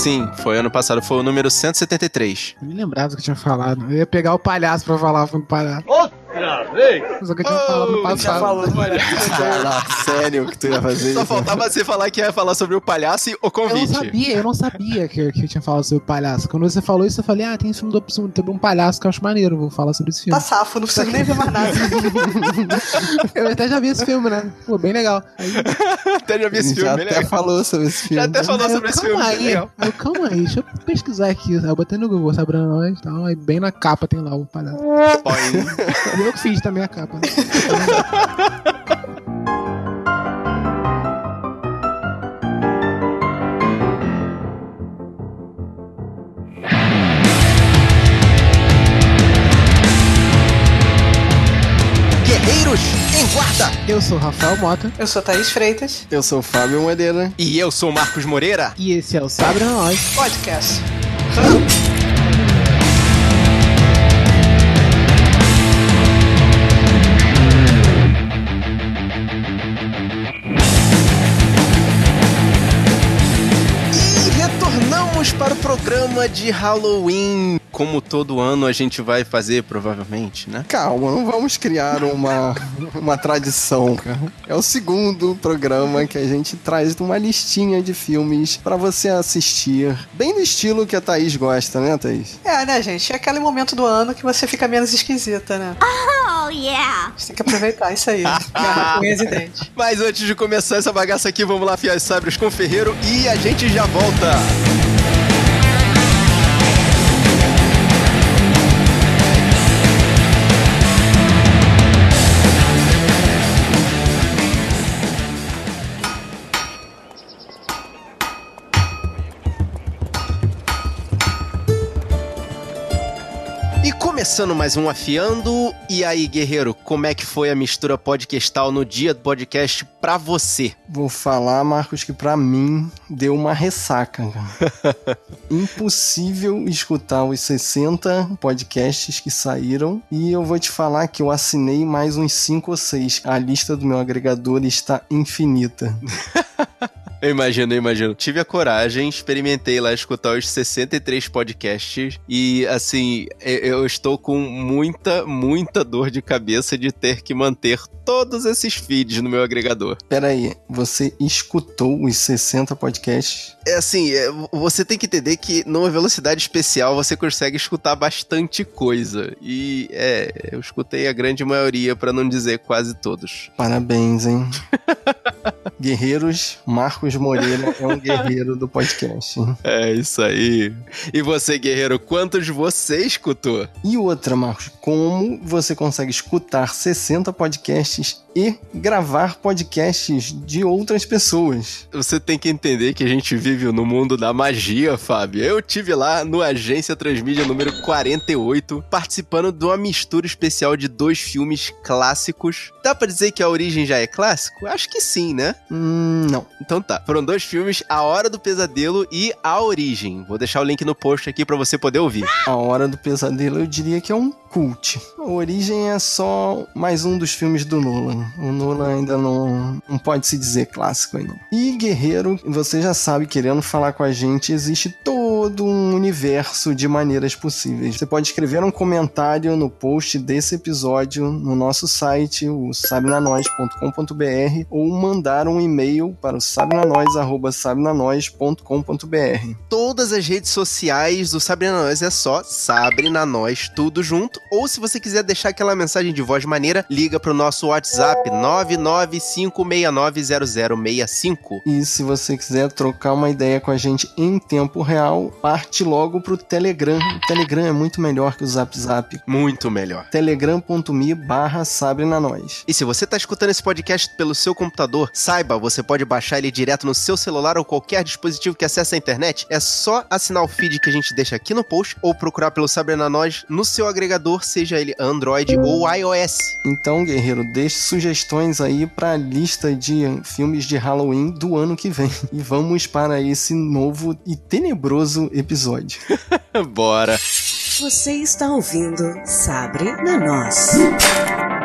Sim, foi ano passado, foi o número 173. Eu me lembrava que eu tinha falado. Eu ia pegar o palhaço pra falar com o palhaço. Outra vez! Só que eu tinha falado no passado. falou do palhaço. Cara, sério que tu ia fazer Só isso? faltava você falar que ia falar sobre o palhaço e o Eu não convite. sabia, eu não sabia que, que eu tinha falado sobre o palhaço. Quando você falou isso, eu falei, ah, tem esse filme do- sobre um palhaço que eu acho maneiro, vou falar sobre esse Tá filme. safo, não precisa nem ver mais nada. eu até já vi esse filme, né? Pô, bem legal. Aí, Até já vi esse filme, Já bem até legal. falou sobre esse filme. Já até falou aí eu, sobre esse calma filme, aí, legal. eu, calma aí, deixa eu pesquisar aqui. Aí eu botei no Google, Sabrina Nós e tal, aí bem na capa tem lá o palhaço. Põe. E eu que fiz também a capa, né? Guerreiros em guarda! Eu sou Rafael Mota Eu sou Thaís Freitas, Eu sou Fábio Moreira. E eu sou Marcos Moreira. e esse é o Sabrina Nós. podcast. Programa de Halloween. Como todo ano a gente vai fazer, provavelmente, né? Calma, não vamos criar uma, uma tradição, cara. É o segundo programa que a gente traz uma listinha de filmes pra você assistir. Bem do estilo que a Thaís gosta, né, Thaís? É, né, gente? É aquele momento do ano que você fica menos esquisita, né? Oh, yeah. A gente tem que aproveitar isso aí. Unhas e dentes. Mas antes de começar essa bagaça aqui, vamos lá afiar os sabres com o Ferreiro e a gente já volta. Começando mais um Afiando. E aí, guerreiro, como é que foi a mistura podcastal no dia do podcast pra você? Vou falar, Marcos, que pra mim deu uma ressaca. Impossível escutar os 60 podcasts que saíram. E eu vou te falar que eu assinei mais uns 5 ou 6. A lista do meu agregador está infinita. Eu imagino, eu imagino. Tive a coragem, experimentei lá escutar os 63 podcasts e, assim, eu estou com muita, muita dor de cabeça de ter que manter todos esses feeds no meu agregador. Pera aí, você escutou os 60 podcasts? É assim, é, você tem que entender que numa velocidade especial você consegue escutar bastante coisa. E, é, eu escutei a grande maioria, pra não dizer quase todos. Parabéns, hein? Guerreiros, Marcos Moreira é um guerreiro do podcast. É isso aí. E você, guerreiro, quantos você escutou? E outra, Marcos, como você consegue escutar 60 podcasts e gravar podcasts de outras pessoas? Você tem que entender que a gente vive no mundo da magia, Fábio. Eu tive lá no Agência Transmídia número 48, participando de uma mistura especial de dois filmes clássicos. Dá pra dizer que a origem já é clássico? Acho que sim, né? Hum, não. Então tá. Foram dois filmes, A Hora do Pesadelo e A Origem. Vou deixar o link no post aqui pra você poder ouvir. A Hora do Pesadelo eu diria que é um cult. A Origem é só mais um dos filmes do Nolan. O Nolan ainda não, não pode se dizer clássico ainda. E Guerreiro, você já sabe, querendo falar com a gente, existe todo um universo de maneiras possíveis. Você pode escrever um comentário no post desse episódio no nosso site, o sabinanois.com.br ou mandar um e-mail para o sabinanois.sabinanois.com.br. Todas as redes sociais do Sabrina Nós é só Sabrina Nós, tudo junto. Ou se você quiser deixar aquela mensagem de voz maneira, liga pro nosso WhatsApp 995690065. E se você quiser trocar uma ideia com a gente em tempo real, parte logo pro Telegram. O Telegram é muito melhor que o Zap Zap. Muito melhor. telegram.me barra Nós. E se você está escutando esse podcast pelo seu computador, saiba, você pode baixar ele direto no seu celular ou qualquer dispositivo que acesse a internet. É só assinar o feed que a gente deixa aqui no post ou procurar pelo Sabrina Nós no seu agregador, seja ele Android ou iOS. Então, guerreiro, deixe sugestões aí pra lista de filmes de Halloween do ano que vem. E vamos para esse novo e tenebroso episódio. Bora. Você está ouvindo Sabre na Nós.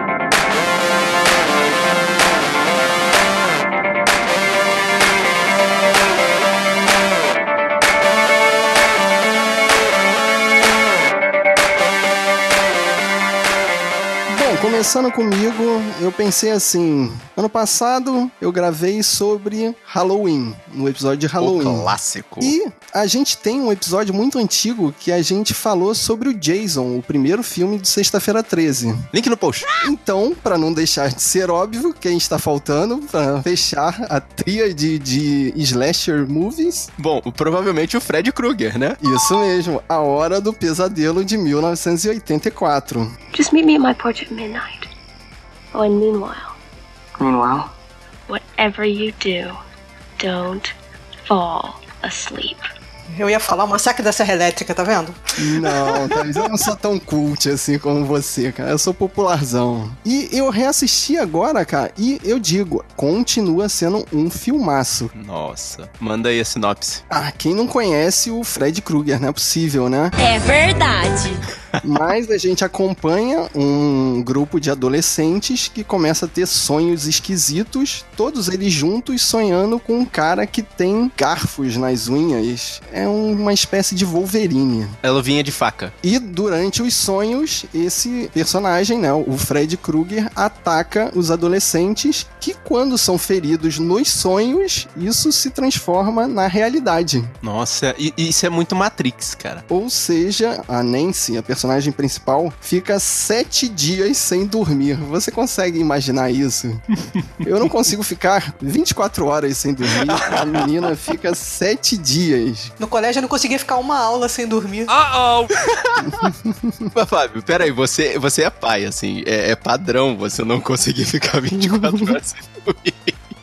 Começando comigo, eu pensei assim: ano passado eu gravei sobre Halloween, no episódio de O Halloween. clássico. E a gente tem um episódio muito antigo que a gente falou sobre o Jason, o primeiro filme de Sexta-feira 13. Link no post. Então, pra não deixar de ser óbvio, quem está faltando pra fechar a tríade de slasher movies? Bom, provavelmente o Fred Krueger, né? Isso mesmo, A Hora do Pesadelo de 1984. Just meet me at my porch at midnight. Oh, and meanwhile, Meanwhile, whatever you do, don't fall asleep. Eu ia falar o massacre da Serra Elétrica, tá vendo? Não, Thaís, eu não sou tão cult assim como você, cara. Eu sou popularzão. E eu reassisti agora, cara, e eu digo, continua sendo um filmaço. Nossa. Manda aí a sinopse. Ah, quem não conhece o Fred Krueger, não é possível, né? É verdade. Mas a gente acompanha um grupo de adolescentes que começa a ter sonhos esquisitos, todos eles juntos sonhando com um cara que tem garfos nas unhas. É uma espécie de Wolverine. Ela vinha de faca. E durante os sonhos, esse personagem, né, o Fred Krueger, ataca os adolescentes que, quando são feridos nos sonhos, isso se transforma na realidade. Nossa, isso é muito Matrix, cara. Ou seja, a Nancy, a personagem principal, fica sete dias sem dormir. Você consegue imaginar isso? Eu não consigo ficar 24 horas sem dormir. A menina fica sete dias. No colégio eu não conseguia ficar uma aula sem dormir. Mas, Fábio, peraí, você, você é pai, assim, é, é padrão você não conseguir ficar 24 horas sem dormir.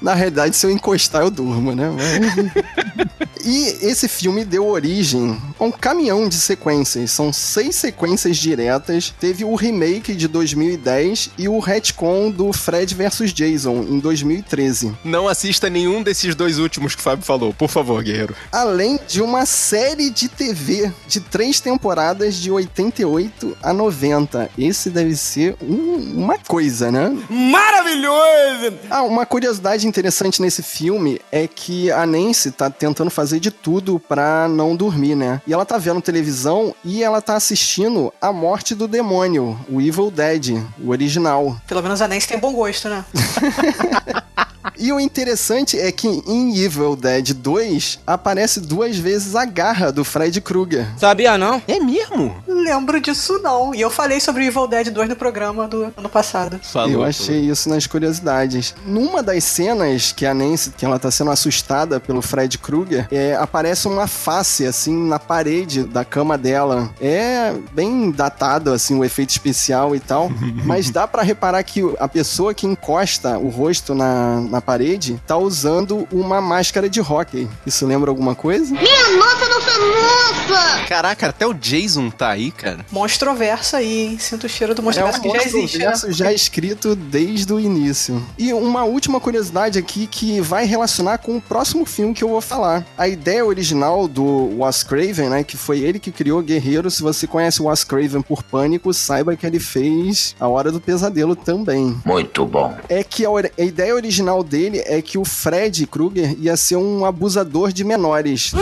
Na realidade, se eu encostar, eu durmo, né? Mas- e esse filme deu origem a um caminhão de sequências. São seis sequências diretas. Teve o remake de 2010 e o retcon do Fred vs Jason em 2013. Não assista nenhum desses dois últimos que o Fábio falou, por favor, guerreiro. Além de uma série de TV de três temporadas de 88 a 90. Esse deve ser um- uma coisa, né? maravilhoso! Ah, uma curiosidade interessante nesse filme é que a Nancy tá tentando fazer de tudo pra não dormir, né? E ela tá vendo televisão e ela tá assistindo A Morte do Demônio, o Evil Dead, o original. Pelo menos a Nancy tem bom gosto, né? E o interessante é que em Evil Dead 2 aparece duas vezes a garra do Fred Krueger. Sabia não? É mesmo? Lembro disso não. E eu falei sobre o Evil Dead 2 no programa do ano passado. Falou. Eu achei isso nas curiosidades. Numa das cenas que a Nancy, que ela tá sendo assustada pelo Fred Krueger, é, aparece uma face, assim, na parede da cama dela. É bem datado, assim, o efeito especial e tal. mas dá pra reparar que a pessoa que encosta o rosto na, na parede tá usando uma máscara de hockey. Isso lembra alguma coisa? Caraca, até o Jason tá aí, cara. Monstroverso aí, hein? Sinto o cheiro do É Monstroverso um que já existe, né? já escrito desde o início. E uma última curiosidade aqui que vai relacionar com o próximo filme que eu vou falar. A ideia original do Wes Craven, né, que foi ele que criou Guerreiro, se você conhece o Wes Craven por Pânico, saiba que ele fez A Hora do Pesadelo também. Muito bom. É que a, a ideia original dele é que o Fred Krueger ia ser um abusador de menores.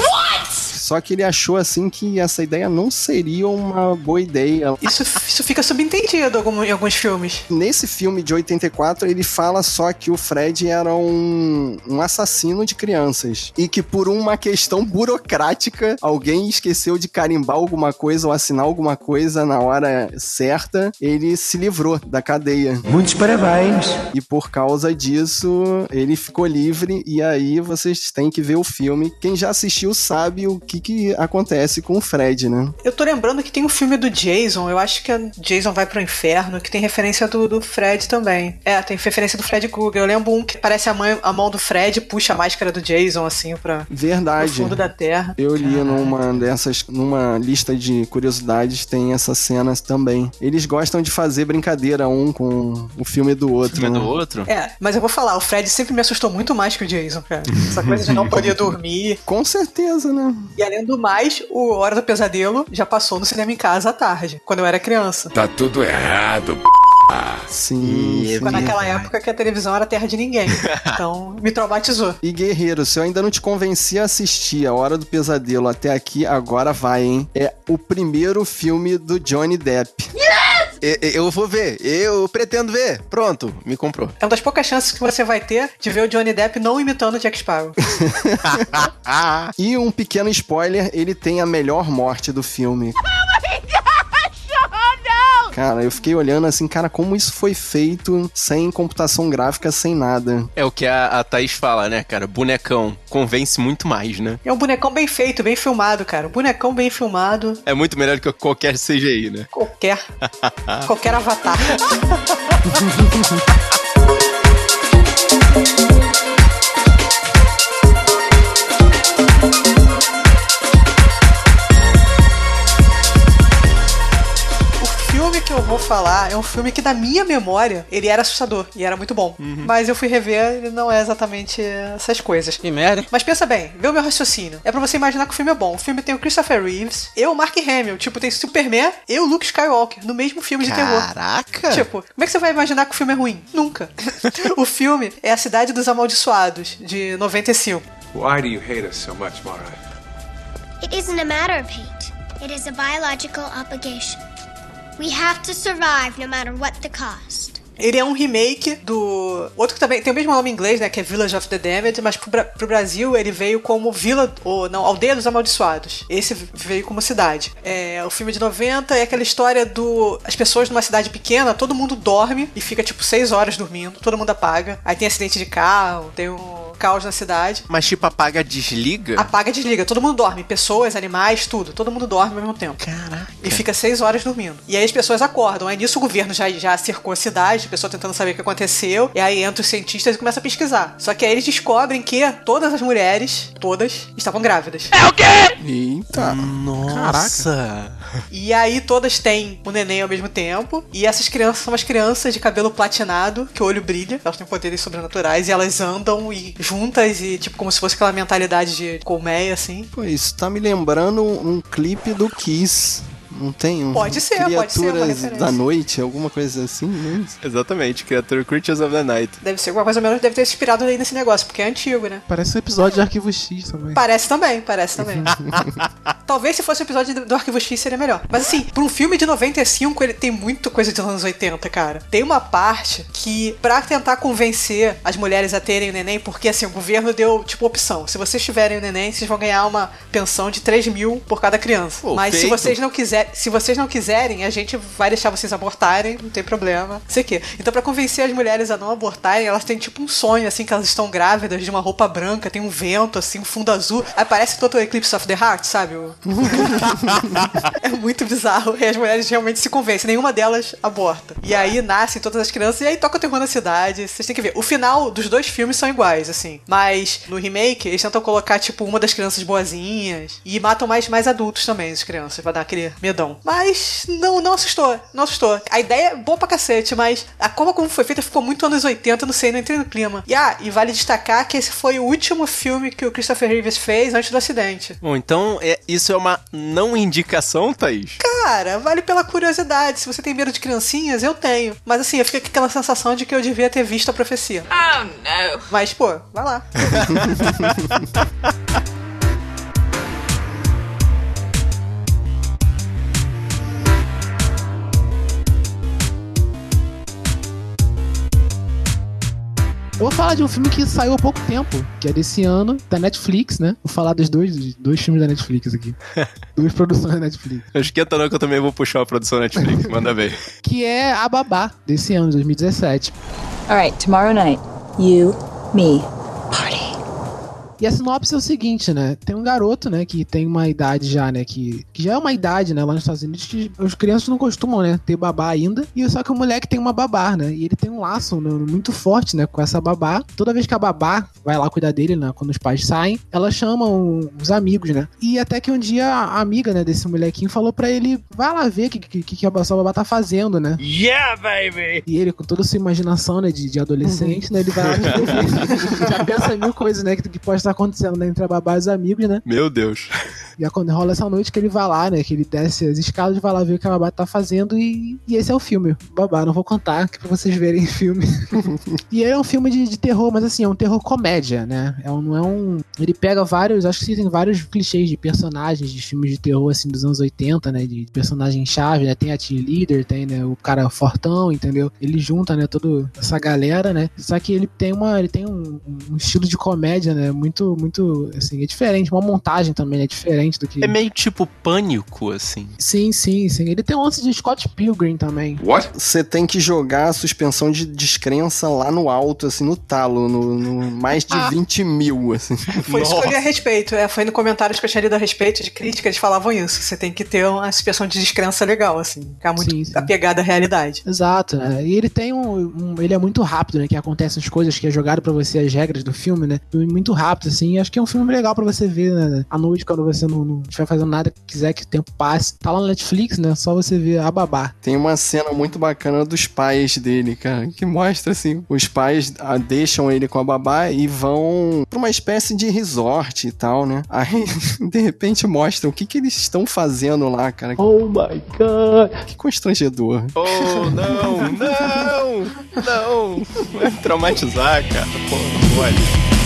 Só que ele achou assim que essa ideia não seria uma boa ideia. Isso, isso fica subentendido em alguns filmes. Nesse filme de 84, ele fala só que o Fred era um, um assassino de crianças. E que por uma questão burocrática, alguém esqueceu de carimbar alguma coisa ou assinar alguma coisa na hora certa, ele se livrou da cadeia. Muitos parabéns. E por causa disso, ele ficou livre. E aí vocês têm que ver o filme. Quem já assistiu sabe o que, que acontece com o Fred, né? Eu tô lembrando que tem um filme do Jason, eu acho que é Jason vai pro inferno, que tem referência do, do Fred também. É, tem referência do Fred Krueger. Eu lembro um que parece a, mãe- a mão do Fred puxa a máscara do Jason, assim, pra, pro Verdade. fundo da terra. Eu li numa dessas, numa lista de curiosidades, tem essa cena também. Eles gostam de fazer brincadeira um com o filme do outro. Filme né? do outro? É, mas eu vou falar, o Fred sempre me assustou muito mais que o Jason, cara. Essa coisa de não poder dormir. Com certeza, né? E além do mais, o Hora do Pesadelo já passou no cinema em casa à tarde, quando eu era criança. Tá tudo errado. Sim. E- sim. Foi naquela época que a televisão era terra de ninguém. Então, me traumatizou. E Guerreiro, se eu ainda não te convenci a assistir A Hora do Pesadelo até aqui, agora vai, hein? É o primeiro filme do Johnny Depp. Eu vou ver, eu pretendo ver. Pronto, me comprou. É uma das poucas chances que você vai ter de ver o Johnny Depp não imitando o Jack Sparrow. E um pequeno spoiler, ele tem a melhor morte do filme. Cara, eu fiquei olhando assim, cara, como isso foi feito sem computação gráfica, sem nada. É o que a, a Thaís fala, né, cara? Bonecão convence muito mais, né? É um bonecão bem feito, bem filmado, cara. Um bonecão bem filmado. É muito melhor do que qualquer CGI, né? Qualquer. qualquer avatar. falar é um filme que, da minha memória, ele era assustador e era muito bom. Mas eu fui rever, ele não é exatamente essas coisas. Que merda. Mas pensa bem, vê o meu raciocínio. É pra você imaginar que o filme é bom. O filme tem o Christopher Reeves, eu, Mark Hamill. Tipo, tem Superman, eu, Luke Skywalker, no mesmo filme de terror. Caraca! Tipo, como é que você vai imaginar que o filme é ruim? Nunca. o filme é A Cidade dos Amaldiçoados, de 95. Why do you hate us so much, Mara? It isn't a matter of hate. It is a biological obligation. We have to survive no matter what the cost. Ele é um remake do. Outro que também tem o mesmo nome em inglês, né? Que é Village of the Damned, mas pro, pro Brasil ele veio como Vila. Ou não, Aldeia dos Amaldiçoados. Esse veio como cidade. É, o filme de 90 é aquela história do. As pessoas numa cidade pequena, todo mundo dorme e fica tipo 6 horas dormindo, todo mundo apaga. Aí tem acidente de carro, tem um caos na cidade. Mas tipo, apaga, desliga? Apaga e desliga, todo mundo dorme. Pessoas, animais, tudo. Todo mundo dorme ao mesmo tempo. Caraca. E fica seis horas dormindo. E aí as pessoas acordam. Aí nisso o governo já, já cercou a cidade, a pessoa tentando saber o que aconteceu. E aí entra os cientistas e começa a pesquisar. Só que aí eles descobrem que todas as mulheres, todas, estavam grávidas. Eita. Nossa! E aí todas têm o neném ao mesmo tempo. E essas crianças são as crianças de cabelo platinado, que o olho brilha. Elas têm poderes sobrenaturais e elas andam e juntas e tipo como se fosse aquela mentalidade de colmeia, assim. Pô, isso tá me lembrando um clipe do Kiss. Não tem um Pode ser, pode ser, Criaturas da noite, alguma coisa assim, né? Exatamente, Creature Creatures of the Night. Deve ser alguma coisa ou menos, deve ter se inspirado aí nesse negócio, porque é antigo, né? Parece um episódio de Arquivo X também. Parece também, parece também. Talvez se fosse um episódio do Arquivo X seria melhor. Mas assim, pra um filme de 95, ele tem muita coisa de anos 80, cara. Tem uma parte que, pra tentar convencer as mulheres a terem o neném, porque assim, o governo deu, tipo, opção. Se vocês tiverem o neném, vocês vão ganhar uma pensão de 3 mil por cada criança. Pô, Mas se feito. vocês não quiserem, se vocês não quiserem, a gente vai deixar vocês abortarem, não tem problema. Sei o quê. Então, pra convencer as mulheres a não abortarem, elas têm tipo um sonho, assim, que elas estão grávidas de uma roupa branca, tem um vento, assim, um fundo azul. Aí parece Total Eclipse of the Heart, sabe? O- é muito bizarro. E as mulheres realmente se convencem. Nenhuma delas aborta. E aí nascem todas as crianças e aí toca o terror na cidade. Vocês têm que ver. O final dos dois filmes são iguais, assim. Mas no remake, eles tentam colocar, tipo, uma das crianças boazinhas. E matam mais, mais adultos também, as crianças, pra dar aquele Mas não, não assustou. Não assustou. A ideia é boa pra cacete, mas a forma como foi feita ficou muito anos 80, não sei, não entrei no clima. E ah, e vale destacar que esse foi o último filme que o Christopher Reeves fez antes do acidente. Bom, então é, isso é uma não indicação, Thaís? Cara, vale pela curiosidade. Se você tem medo de criancinhas, eu tenho. Mas assim, eu fico com aquela sensação de que eu devia ter visto a profecia. Oh no. Mas, pô, vai lá. vou falar de um filme que saiu há pouco tempo, que é desse ano, da Netflix, né? Vou falar dos dois, dos dois filmes da Netflix aqui. Duas produções da Netflix. Não esquenta não que eu também vou puxar a produção Netflix, manda ver. Que é A Babá, desse ano, 2017. Alright, tomorrow night, you, me, E a sinopse é o seguinte, né? Tem um garoto, né, que tem uma idade já, né, que, que já é uma idade, né, lá nos Estados Unidos, que as crianças não costumam, né, ter babá ainda. E só que o moleque tem uma babá, né? E ele tem um laço né, muito forte, né, com essa babá. Toda vez que a babá vai lá cuidar dele, né, quando os pais saem, ela chama os amigos, né? E até que um dia a amiga, né, desse molequinho falou pra ele, vai lá ver o que, que, que a sua babá tá fazendo, né? Yeah, baby! E ele, com toda a sua imaginação, né, de, de adolescente, né, ele vai lá já pensa em mil coisas, né, que, que pode estar tá acontecendo né, entre a babá e os amigos, né? Meu Deus. E é quando rola essa noite que ele vai lá, né? Que ele desce as escadas e vai lá ver o que a babá tá fazendo e, e esse é o filme. Babá, não vou contar, que pra vocês verem o filme. e é um filme de, de terror, mas assim, é um terror comédia, né? É um, não é um... Ele pega vários, acho que tem vários clichês de personagens de filmes de terror, assim, dos anos 80, né? De personagem-chave, né? Tem a team leader, tem, né? O cara fortão, entendeu? Ele junta, né? Toda essa galera, né? Só que ele tem uma... Ele tem um, um estilo de comédia, né? Muito, muito, assim, é diferente. Uma montagem também é diferente do que... É meio tipo pânico, assim. Sim, sim, sim. Ele tem um lance de Scott Pilgrim também. What? Você tem que jogar a suspensão de descrença lá no alto, assim, no talo, no, no mais de Ah. 20 mil, assim. Foi isso que eu li a respeito. É, foi no comentários que eu tinha lido a respeito de crítica, eles falavam isso. Você tem que ter uma suspensão de descrença legal, assim. Ficar muito Sim, sim. apegado à realidade. Exato, né? E ele tem um, um- Ele é muito rápido, né? Que acontecem as coisas que é jogado pra você, as regras do filme, né? Muito rápido, assim. Acho que é um filme legal pra você ver, né? À noite, quando você não, não estiver fazendo nada, quiser que o tempo passe. Tá lá no Netflix, né? Só você ver a babá. Tem uma cena muito bacana dos pais dele, cara, que mostra assim, os pais ah, deixam ele com a babá e vão pra uma espécie de resort e tal, né? Aí, de repente, mostra o que que eles estão fazendo lá, cara. Oh my god! Que constrangedor. Oh, não, não, não. Vai me traumatizar, cara. Pô, não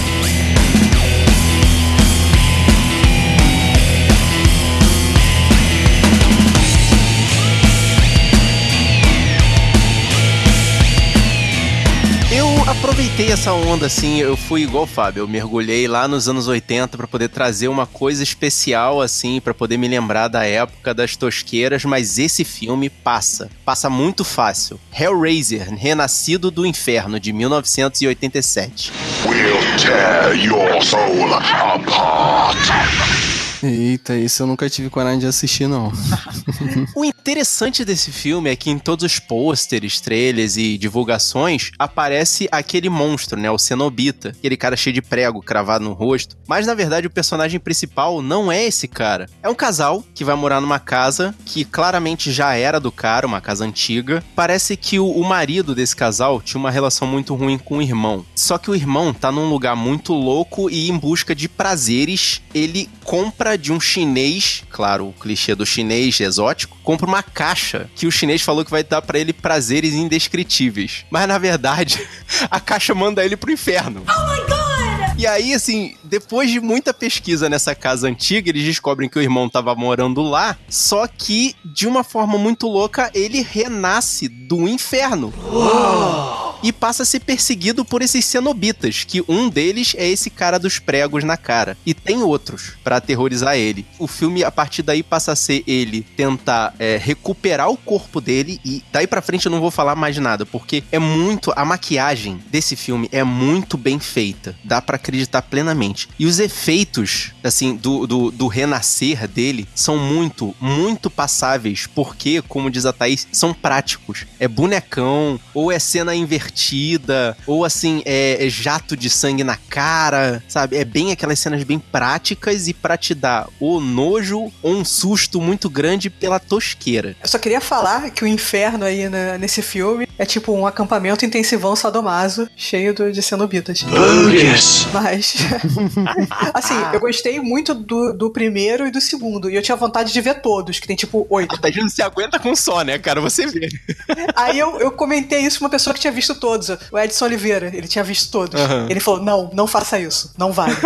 aproveitei essa onda assim, eu fui igual o Fábio, eu mergulhei lá nos anos 80 pra poder trazer uma coisa especial assim, pra poder me lembrar da época das tosqueiras, mas esse filme passa, passa muito fácil. Hellraiser, Renascido do Inferno de 1987. We'll tear your soul apart. Eita, isso eu nunca tive coragem de assistir, não. O interessante desse filme é que em todos os pôsteres, trailers e divulgações aparece aquele monstro, né? O Cenobita. Aquele cara cheio de prego cravado no rosto. Mas na verdade o personagem principal não é esse cara. É um casal que vai morar numa casa que claramente já era do cara, uma casa antiga. Parece que o, o marido desse casal tinha uma relação muito ruim com o irmão. Só que o irmão tá num lugar muito louco e em busca de prazeres. Ele compra de um chinês, claro, o clichê do chinês exótico, compra uma caixa que o chinês falou que vai dar pra ele prazeres indescritíveis. Mas na verdade, a caixa manda ele pro inferno. E aí, assim, depois de muita pesquisa nessa casa antiga, eles descobrem que o irmão tava morando lá, só que, de uma forma muito louca, ele renasce do inferno. E passa a ser perseguido por esses cenobitas, que um deles é esse cara dos pregos na cara. E tem outros pra aterrorizar ele. O filme, a partir daí, passa a ser ele tentar é, recuperar o corpo dele. E daí pra frente eu não vou falar mais nada, porque é muito. A maquiagem desse filme é muito bem feita. Dá pra acreditar plenamente. E os efeitos, assim, do, do, do renascer dele são muito, muito passáveis, porque, como diz a Thaís, são práticos. É bonecão, ou é cena invertida, ou assim, é, é jato de sangue na cara, sabe? É bem aquelas cenas bem práticas e pra te dar o nojo ou um susto muito grande pela tosqueira. Eu só queria falar que o inferno aí né, nesse filme é tipo um acampamento intensivão sadomaso cheio do- de cenobitas. Bogus. Mas, assim, eu gostei muito do, do primeiro e do segundo. E eu tinha vontade de ver todos, que tem tipo oito. A Thaís não se aguenta com só, né, cara? Você vê. Aí eu, eu comentei isso pra uma pessoa que tinha visto todos, o Edson Oliveira. Ele tinha visto todos. Aham. Ele falou: não, não faça isso. Não vale.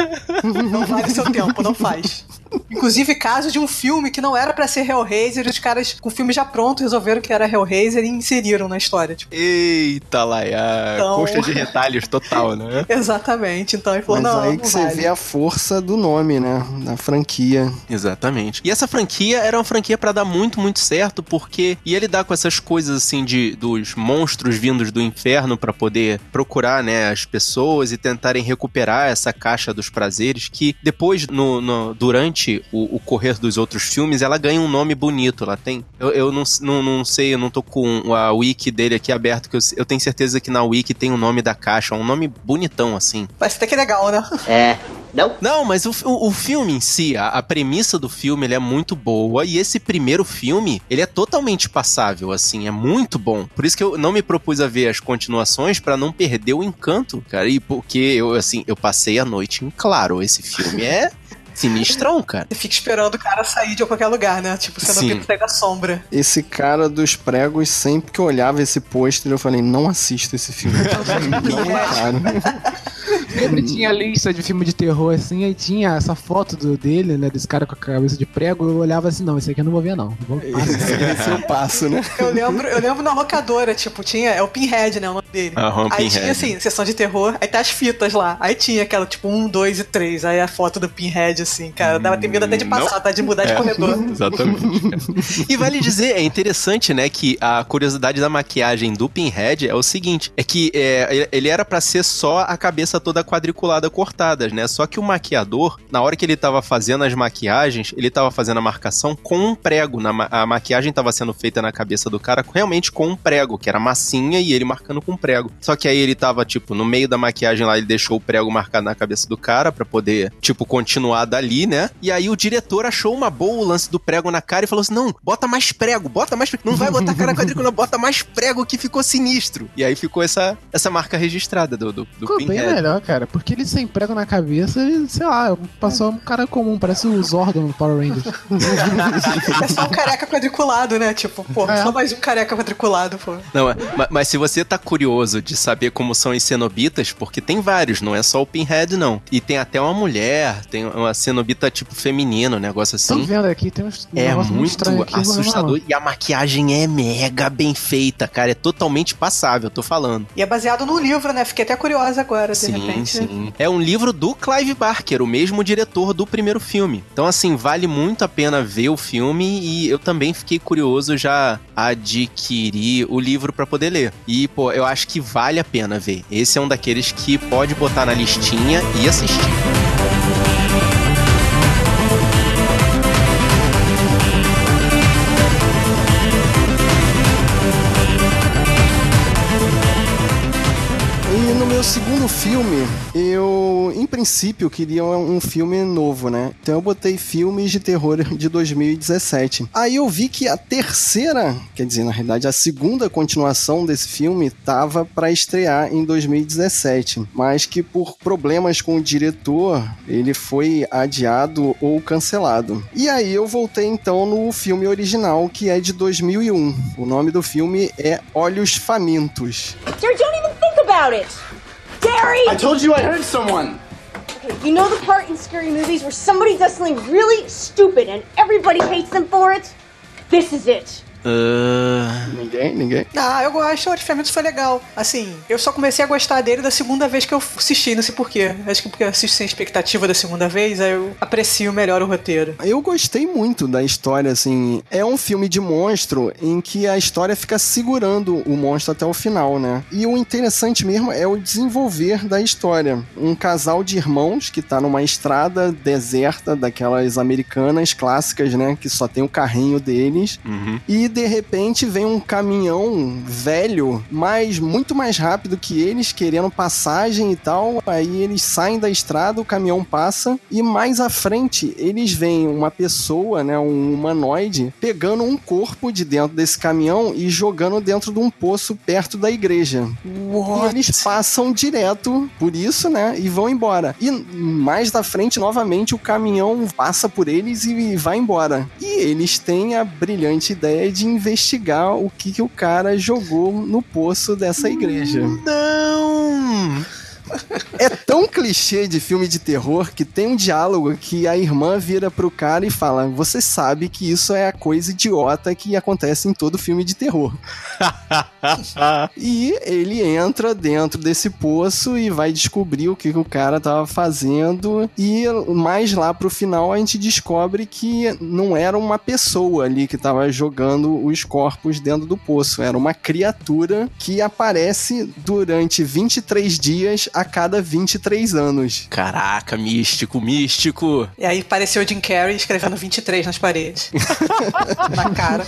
não vale seu tempo, não faz. Inclusive, caso de um filme que não era pra ser Hellraiser, e os caras com o filme já pronto resolveram que era Hellraiser e inseriram na história. Tipo, Eita, Laia. Então- Coxa de retalhos total, né? exatamente. Então ele falou: Mas não, aí não que você vale. vê a força do nome, né? Da franquia. Exatamente. E essa franquia era uma franquia pra dar muito, muito certo, porque ia lidar com essas coisas assim de dos monstros vindos do inferno pra poder procurar, né, as pessoas e tentarem recuperar essa caixa dos prazeres que depois no, no- durante o, o correr dos outros filmes ela ganha um nome bonito. Ela tem, eu, eu não, não, não sei, eu não tô com a wiki dele aqui aberto que eu, eu tenho certeza que na wiki tem o nome da caixa, um nome bonitão assim. Parece até que é legal, né? É, Não? Não, mas o, o, o filme em si, a, a, premissa do filme, ele é muito boa. E esse primeiro filme, ele é totalmente passável, assim, é muito bom. Por isso que eu não me propus a ver as continuações para não perder o encanto, cara. E porque eu, assim, eu passei a noite em claro. Esse filme é Sinistrão, cara. Você fica esperando o cara sair de qualquer lugar, né? Tipo, você não pega a sombra. Esse cara dos pregos, sempre que eu olhava esse pôster, eu falei, não assisto esse filme. não, cara. Sempre tinha lista de filme de terror assim, aí tinha essa foto do, dele, né? Desse cara com a cabeça de prego. Eu olhava assim, não, esse aqui eu não vou ver, não. Vou esse, eu passo, né? Eu lembro, eu lembro na locadora, tipo, tinha. É o Pinhead, né? O nome dele. Uhum, aí tinha assim, sessão de terror, aí tá as fitas lá. Aí tinha aquela, tipo, um, dois e três. Aí a foto do Pinhead, assim, cara. Dava ter medo até de passar, não. tá? De mudar é. de corredor. Exatamente. e vale dizer, é interessante, né, que a curiosidade da maquiagem do Pinhead é o seguinte: é que é, ele era para ser só a cabeça toda quadriculada cortadas, né? Só que o maquiador, na hora que ele tava fazendo as maquiagens, ele tava fazendo a marcação com um prego. Na, a maquiagem tava sendo feita na cabeça do cara realmente com um prego, que era massinha e ele marcando com prego. Só que aí ele tava, tipo, no meio da maquiagem lá, ele deixou o prego marcado na cabeça do cara para poder, tipo, continuar dali, né? E aí o diretor achou uma boa o lance do prego na cara e falou assim: não, bota mais prego, bota mais prego. Não vai botar cara quadrícula, bota mais prego que ficou sinistro. E aí ficou essa, essa marca registrada do, do, do ficou bem melhor, cara, porque ele sem prego na cabeça, sei lá, passou um cara comum, parece o Zordon no Power Rangers. é só um careca quadriculado, né? Tipo, pô, é. só mais um careca quadriculado, pô. Não, mas, mas, se você tá curioso de saber como são os cenobitas, porque tem vários, não é só o Pinhead, não. E tem até uma mulher, tem uma cenobita tipo feminino, um negócio assim. Tô vendo aqui, tem uns É muito aqui, assustador e a maquiagem é mega bem feita, cara, é totalmente passável, tô falando. E é baseado no livro, né? Fiquei até curiosa agora, de sim, Sim. É um livro do Clive Barker, o mesmo diretor do primeiro filme. Então, assim, vale muito a pena ver o filme e eu também fiquei curioso já adquirir o livro para poder ler. E, pô, eu acho que vale a pena ver. Esse é um daqueles que pode botar na listinha e assistir. Segundo filme, eu, em princípio, queria um filme novo, né? Então eu botei filmes de terror de 2017. Aí eu vi que a terceira, quer dizer, na realidade, a segunda continuação desse filme tava para estrear em 2017, mas que por problemas com o diretor, ele foi adiado ou cancelado. E aí eu voltei então no filme original, que é de 2001. O nome do filme é Olhos Famintos. Don't even think about it! Gary! I told you I heard someone! Okay, you know the part in scary movies where somebody does something really stupid and everybody hates them for it? This is it. Uh... Ninguém, ninguém. Ah, eu gosto, o Artifamentos foi legal. Assim, eu só comecei a gostar dele da segunda vez que eu assisti, não sei porquê. Acho que porque eu assisto sem expectativa da segunda vez, aí eu aprecio melhor o roteiro. Eu gostei muito da história, assim. É um filme de monstro em que a história fica segurando o monstro até o final, né? E o interessante mesmo é o desenvolver da história. Um casal de irmãos que tá numa estrada deserta, daquelas americanas clássicas, né? Que só tem o carrinho deles. Uhum. E de repente vem um caminhão velho, mas muito mais rápido que eles, querendo passagem e tal. Aí eles saem da estrada, o caminhão passa e mais à frente eles veem uma pessoa, né, um humanoide, pegando um corpo de dentro desse caminhão e jogando dentro de um poço perto da igreja. What? E eles passam direto por isso, né, e vão embora. E mais da frente, novamente, o caminhão passa por eles e vai embora. E eles têm a brilhante ideia de de investigar o que, que o cara jogou no poço dessa igreja. Não! É tão clichê de filme de terror que tem um diálogo que a irmã vira pro cara e fala: Você sabe que isso é a coisa idiota que acontece em todo filme de terror. e ele entra dentro desse poço e vai descobrir o que, que o cara tava fazendo. E mais lá pro final a gente descobre que não era uma pessoa ali que tava jogando os corpos dentro do poço. Era uma criatura que aparece durante 23 dias a cada 23 anos. Caraca, místico, místico. E aí apareceu Jim Carrey escrevendo 23 nas paredes. na cara.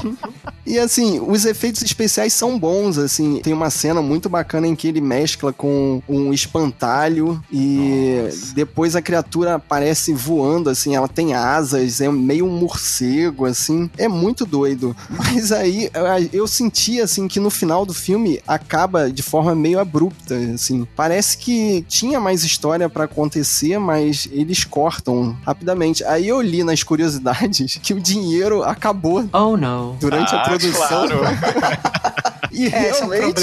E assim, os efeitos especiais são bons, assim. Tem uma cena muito bacana em que ele mescla com um espantalho e Nossa. depois a criatura aparece voando, assim, ela tem asas, é meio um morcego, assim. É muito doido. Mas aí eu senti, assim, que no final do filme acaba de forma meio abrupta, assim. Parece que tinha mais história para acontecer, mas eles cortam rapidamente. Aí eu li nas curiosidades que o dinheiro acabou. Oh, não. Durante ah, a produção. Claro. E é, realmente,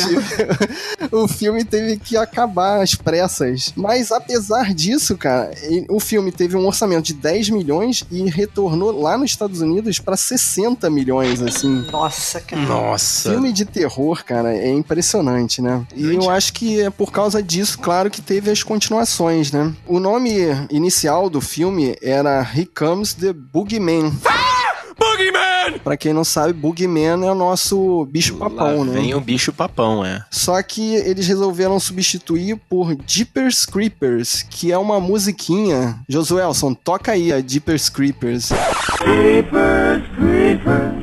é um o filme teve que acabar às pressas. Mas apesar disso, cara, o filme teve um orçamento de 10 milhões e retornou lá nos Estados Unidos para 60 milhões, assim. Nossa, cara. Nossa. Filme de terror, cara, é impressionante, né? E eu acho que é por causa disso, claro, que teve as continuações, né? O nome inicial do filme era Here Comes the Boogeyman. Ah! Boogeyman! Pra quem não sabe, Boogeyman é o nosso bicho-papão, né? Vem o bicho-papão, é. Só que eles resolveram substituir por Jeepers Creepers, que é uma musiquinha. Josuelson, toca aí a Jeepers Creepers. Creepers, Creepers,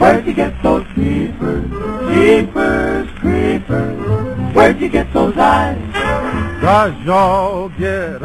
where'd you get those creepers? Jeepers Creepers, where'd you get those eyes?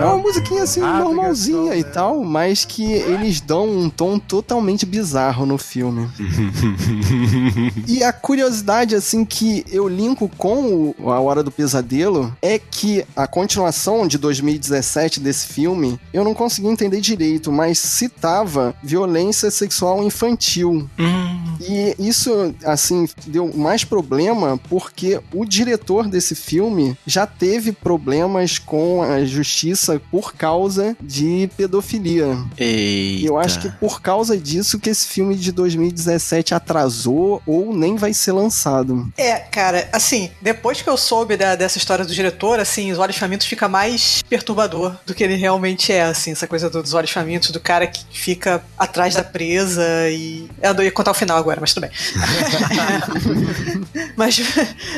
É uma musiquinha assim, normalzinha e tal, mas que eles dão um tom totalmente bizarro no filme. e a curiosidade, assim, que eu linko com o A Hora do Pesadelo é que a continuação de 2017 desse filme, eu não consegui entender direito, mas citava violência sexual infantil. Hum. E isso, assim, deu mais problema porque o diretor desse filme já teve problema problemas com a justiça por causa de pedofilia. Eita. Eu acho que por causa disso que esse filme de 2017 atrasou ou nem vai ser lançado. É, cara, assim, depois que eu soube da, dessa história do diretor, assim, os olhos famintos fica mais perturbador do que ele realmente é, assim, essa coisa dos olhos famintos, do cara que fica atrás da presa e. Eu ia contar o final agora, mas tudo bem. mas,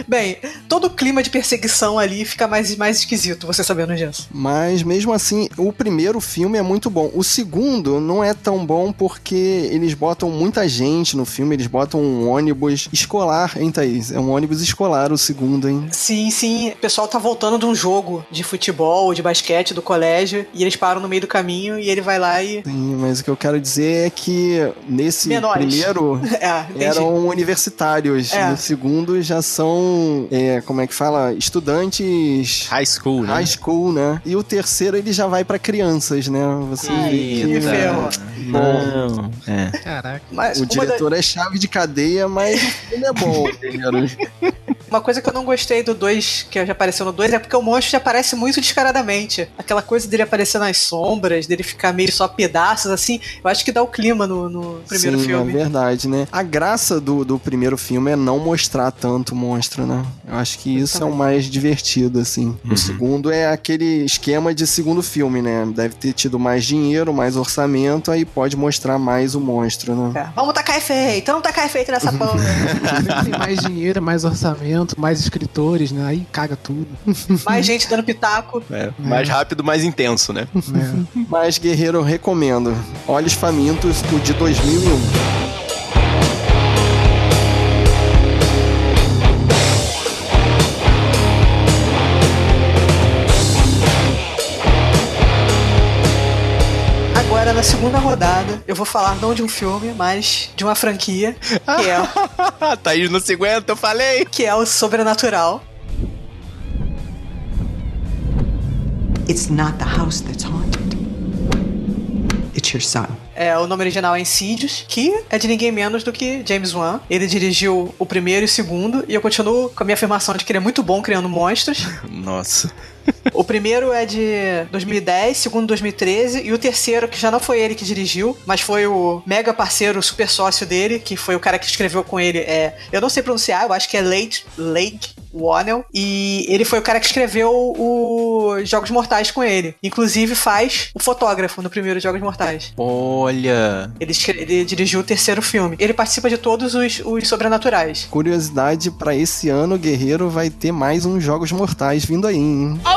bem, todo o clima de perseguição ali fica mais, mais esquisito esquisito você sabendo disso. Mas mesmo assim, o primeiro filme é muito bom. O segundo não é tão bom porque eles botam muita gente no filme, eles botam um ônibus escolar, hein, Thaís? É um ônibus escolar o segundo, hein? Sim, sim. O pessoal tá voltando de um jogo de futebol, de basquete do colégio, e eles param no meio do caminho e ele vai lá e. Sim, mas o que eu quero dizer é que nesse Menores. primeiro é, eram universitários. É. No segundo já são, é, como é que fala? Estudantes. High school school, né? High school, né? E o terceiro ele já vai para crianças, né? Você que ferro. Não. É. Caraca. Mas o diretor da... é chave de cadeia, mas ele é bom, Uma coisa que eu não gostei do 2, que já apareceu no 2, é porque o monstro já aparece muito descaradamente. Aquela coisa dele aparecer nas sombras, dele ficar meio só pedaços, assim, eu acho que dá o clima no, no primeiro Sim, filme. É verdade, né? A graça do, do primeiro filme é não mostrar tanto o monstro, né? Eu acho que isso é o mais divertido, assim. Uhum. O segundo é aquele esquema de segundo filme, né? Deve ter tido mais dinheiro, mais orçamento, aí pode mostrar mais o monstro, né? É. Vamos tacar efeito, vamos tacar efeito nessa porra. Tem mais dinheiro, mais orçamento mais escritores, né? Aí caga tudo. Mais gente dando pitaco. É, mais é. rápido, mais intenso, né? É. Mas Guerreiro recomendo. Olhos Famintos, o de 2001. Na segunda rodada, eu vou falar não de um filme, mas de uma franquia, que é... Thaís não se aguenta, eu falei! Que é o Sobrenatural. It's not the house that's haunted. It's your son. É, o nome original é Insidious, que é de ninguém menos do que James Wan. Ele dirigiu o primeiro e o segundo, e eu continuo com a minha afirmação de que ele é muito bom criando monstros. Nossa. O primeiro é de 2010, segundo 2013, e o terceiro, que já não foi ele que dirigiu, mas foi o mega parceiro, super sócio dele, que foi o cara que escreveu com ele. É, eu não sei pronunciar, eu acho que é Lake, Lake Wannell, e ele foi o cara que escreveu os Jogos Mortais com ele. Inclusive faz o fotógrafo no primeiro Jogos Mortais. Olha! Ele, ele dirigiu o terceiro filme. Ele participa de todos os, os sobrenaturais. Curiosidade, para esse ano, Guerreiro vai ter mais uns Jogos Mortais vindo aí, hein? Ok!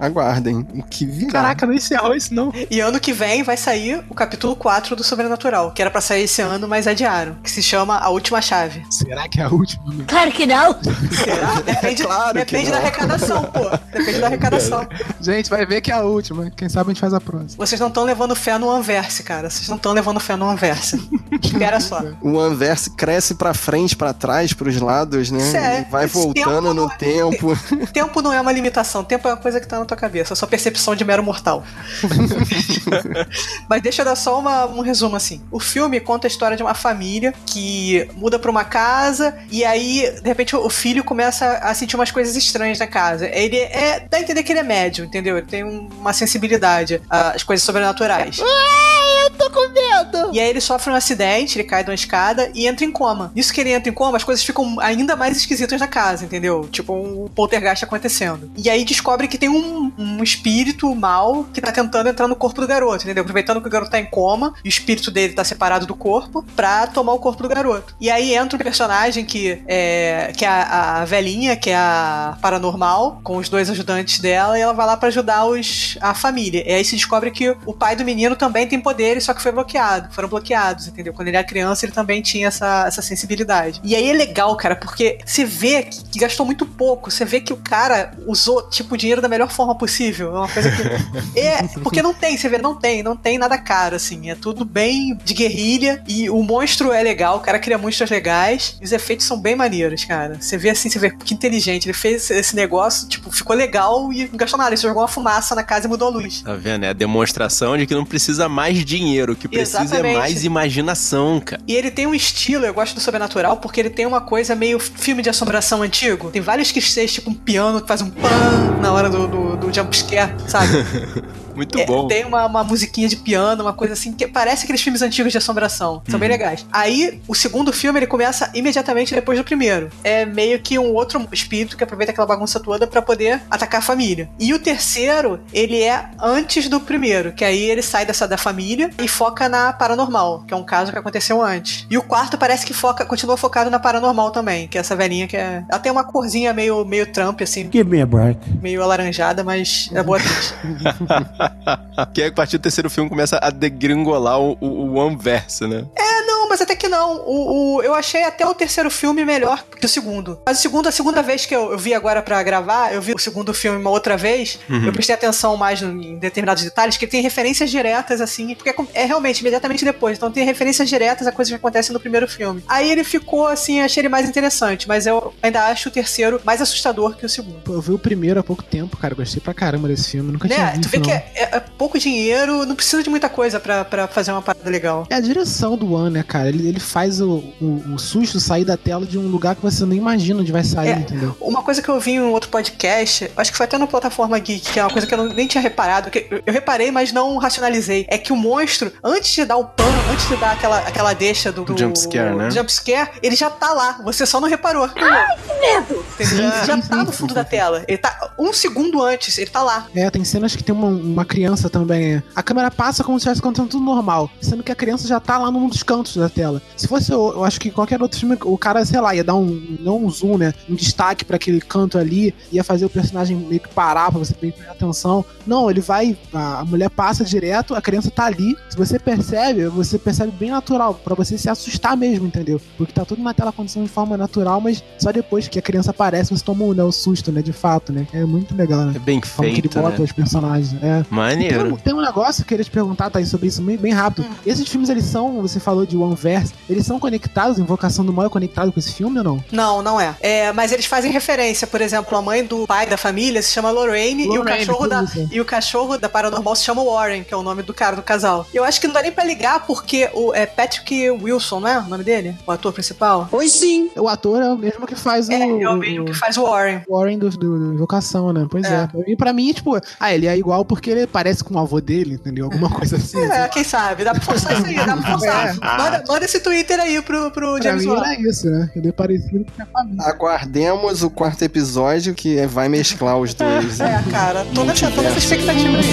Aguardem o que virá. Caraca, não encerrou isso não. E ano que vem vai sair o capítulo 4 do Sobrenatural, que era pra sair esse ano, mas adiaram. Que se chama A Última Chave. Será que é a última? Claro que não. Será? Depende, Claro que depende da não. arrecadação, pô. Depende da arrecadação. Gente, vai ver que é a última. Quem sabe a gente faz a próxima. Vocês não estão levando fé no Anverse, cara. Vocês não estão levando fé no Anverse. Espera só. O Anverse cresce pra frente, pra trás, pros lados, né? Sério, E vai voltando tempo no é- tempo. Tempo não é uma limitação, tempo é uma coisa que tá tua cabeça, é só percepção de mero mortal. Mas deixa eu dar só uma- um resumo assim. O filme conta a história de uma família que muda pra uma casa e aí, de repente, o filho começa a sentir umas coisas estranhas na casa. Ele é. dá a entender que ele é médium, entendeu? Ele tem um- uma sensibilidade às coisas sobrenaturais. eu tô com medo. E aí ele sofre um acidente, ele cai de uma escada e entra em coma. Isso que ele entra em coma, as coisas ficam ainda mais esquisitas na casa, entendeu? Tipo um poltergeist acontecendo. E aí descobre que tem um, um espírito mal que tá tentando entrar no corpo do garoto, entendeu? Aproveitando que o garoto tá em coma e o espírito dele tá separado do corpo pra tomar o corpo do garoto. E aí entra um personagem que é, que é a, a velhinha, que é a paranormal, com os dois ajudantes dela, e ela vai lá pra ajudar os, a família. E aí se descobre que o pai do menino também tem poderes, só que foi bloqueado. Foram bloqueados, entendeu? Quando ele era criança, ele também tinha essa, essa sensibilidade. E aí é legal, cara, porque você vê que, que gastou muito pouco. Você vê que o cara usou, tipo, o dinheiro da melhor forma possível. É uma coisa que. é, porque não tem, você vê, não tem, não tem nada caro, assim. É tudo bem de guerrilha. E o monstro é legal, o cara cria monstros legais. E os efeitos são bem maneiros, cara. Você vê assim, você vê que inteligente. Ele fez esse negócio, tipo, ficou legal e não gastou nada. Ele jogou uma fumaça na casa e mudou a luz. Tá vendo? É a demonstração de que não precisa mais dinheiro, o que precisa Exatamente. é mais imaginação, cara. E ele tem um estilo, eu gosto do sobrenatural, porque ele tem uma coisa meio filme de assombração antigo. Tem vários clichês, tipo um piano que faz um pan na hora do, do, do jumpscare, sabe? Muito É, bom. tem uma, uma musiquinha de piano, uma coisa assim, que parece aqueles filmes antigos de assombração. São bem legais. Aí, o segundo filme, ele começa imediatamente depois do primeiro. É meio que um outro espírito que aproveita aquela bagunça toda pra poder atacar a família. E o terceiro, ele é antes do primeiro, que aí ele sai dessa da família e foca na paranormal, que é um caso que aconteceu antes. E o quarto parece que foca, continua focado na paranormal também, que é essa velhinha que é. Ela tem uma corzinha meio, meio Trump, assim, Give me a break. meio alaranjada, mas é boa atriz. que aí, a partir do terceiro filme começa a degringolar o, o, o One-Verse, né? É, mas até que não. O, o- eu achei até o terceiro filme melhor que o segundo. Mas o segundo, a segunda vez que eu, eu vi agora pra gravar, eu vi o segundo filme uma outra vez, Uhum. eu prestei atenção mais no- em determinados detalhes, que tem referências diretas, assim, porque é é realmente imediatamente depois. Então tem referências diretas a coisas que acontecem no primeiro filme. Aí ele ficou, assim, achei ele mais interessante, mas eu ainda acho o terceiro mais assustador que o segundo. Pô, eu vi o primeiro há pouco tempo, cara. Gostei pra caramba desse filme. Nunca tinha Né? visto, Tu vê não. que é, é- é pouco dinheiro, não precisa de muita coisa pra, pra fazer uma parada legal. É a direção do One, né, cara? Ele, ele faz o, o, o susto sair da tela de um lugar que você nem imagina onde vai sair, É. entendeu? Uma coisa que eu vi em um outro podcast, acho que foi até na plataforma Geek, que é uma coisa que eu não- nem tinha reparado, que eu, reparei, mas não racionalizei. É que o monstro, antes de dar o pano, antes de dar aquela, aquela deixa do, do jumpscare, né? do jumpscare, ele já tá lá. Você só não reparou. Ai, que medo! Ele já tá no fundo da tela. Ele tá um segundo antes, ele tá lá. É, tem cenas que tem uma, uma criança também. é. A câmera passa como se estivesse acontecendo tudo normal, sendo que a criança já tá lá num dos cantos da tela. Se fosse, eu, eu acho que qualquer outro filme, o cara, sei lá, ia dar um, não um zoom, né? Um destaque pra aquele canto ali, ia fazer o personagem meio que parar pra você prestar atenção. Não, ele vai, a, a mulher passa direto, a criança tá ali. Se você percebe, você percebe bem natural, pra você se assustar mesmo, entendeu? Porque tá tudo na tela acontecendo de forma natural, mas só depois que a criança aparece, você toma um, né, o susto, né? De fato, né? É muito legal, né? É bem A forma que ele feito, bota né? os personagens. É. Tem um, Maneiro. tem um negócio que eu queria te perguntar, Thaís, sobre isso bem, bem rápido. Esses filmes, eles são, você falou de One Verse, eles são conectados, Invocação do Mal é conectado com esse filme ou não? Não, não é. é. Mas eles fazem referência, por exemplo, a mãe do pai da família se chama Lorraine, e, o Lorraine, cachorro da, isso. e o cachorro da paranormal se chama Warren, que é o nome do cara do casal. Eu acho que não dá nem pra ligar, porque o é Patrick Wilson, não é o nome dele? O ator principal? Pois sim. O ator é o mesmo que faz o. É, é o mesmo que faz o Warren. Warren do, do, do Invocação, né? Pois é. E pra mim, tipo, ah, ele é igual porque ele parece com o avô dele, entendeu? Alguma coisa assim. É, quem sabe? Dá pra forçar isso aí, dá pra forçar. É. Manda, manda esse Twitter aí pro, pro James Wan. era isso, né? Ele é parecido com a família. Aguardemos o quarto episódio que vai mesclar os dois. né? É, cara, tô nessa, tô nessa expectativa aí.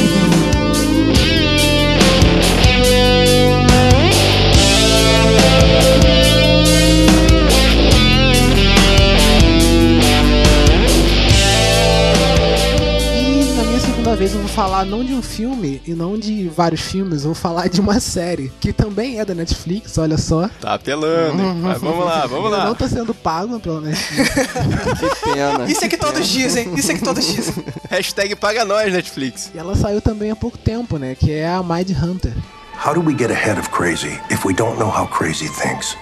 E vez eu vou falar não de um filme e não de vários filmes, eu vou falar de uma série que também é da Netflix, olha só. Tá apelando, hein? Mas vamos lá, vamos Eu lá. não tô sendo pago pela Netflix. Que pena. Isso é que todos dizem, isso é que todos dizem. Hashtag paga nós, Netflix. E ela saiu também há pouco tempo, né? Que é a Mind Hunter. How do we get ahead of crazy if we don't know how crazy thinks?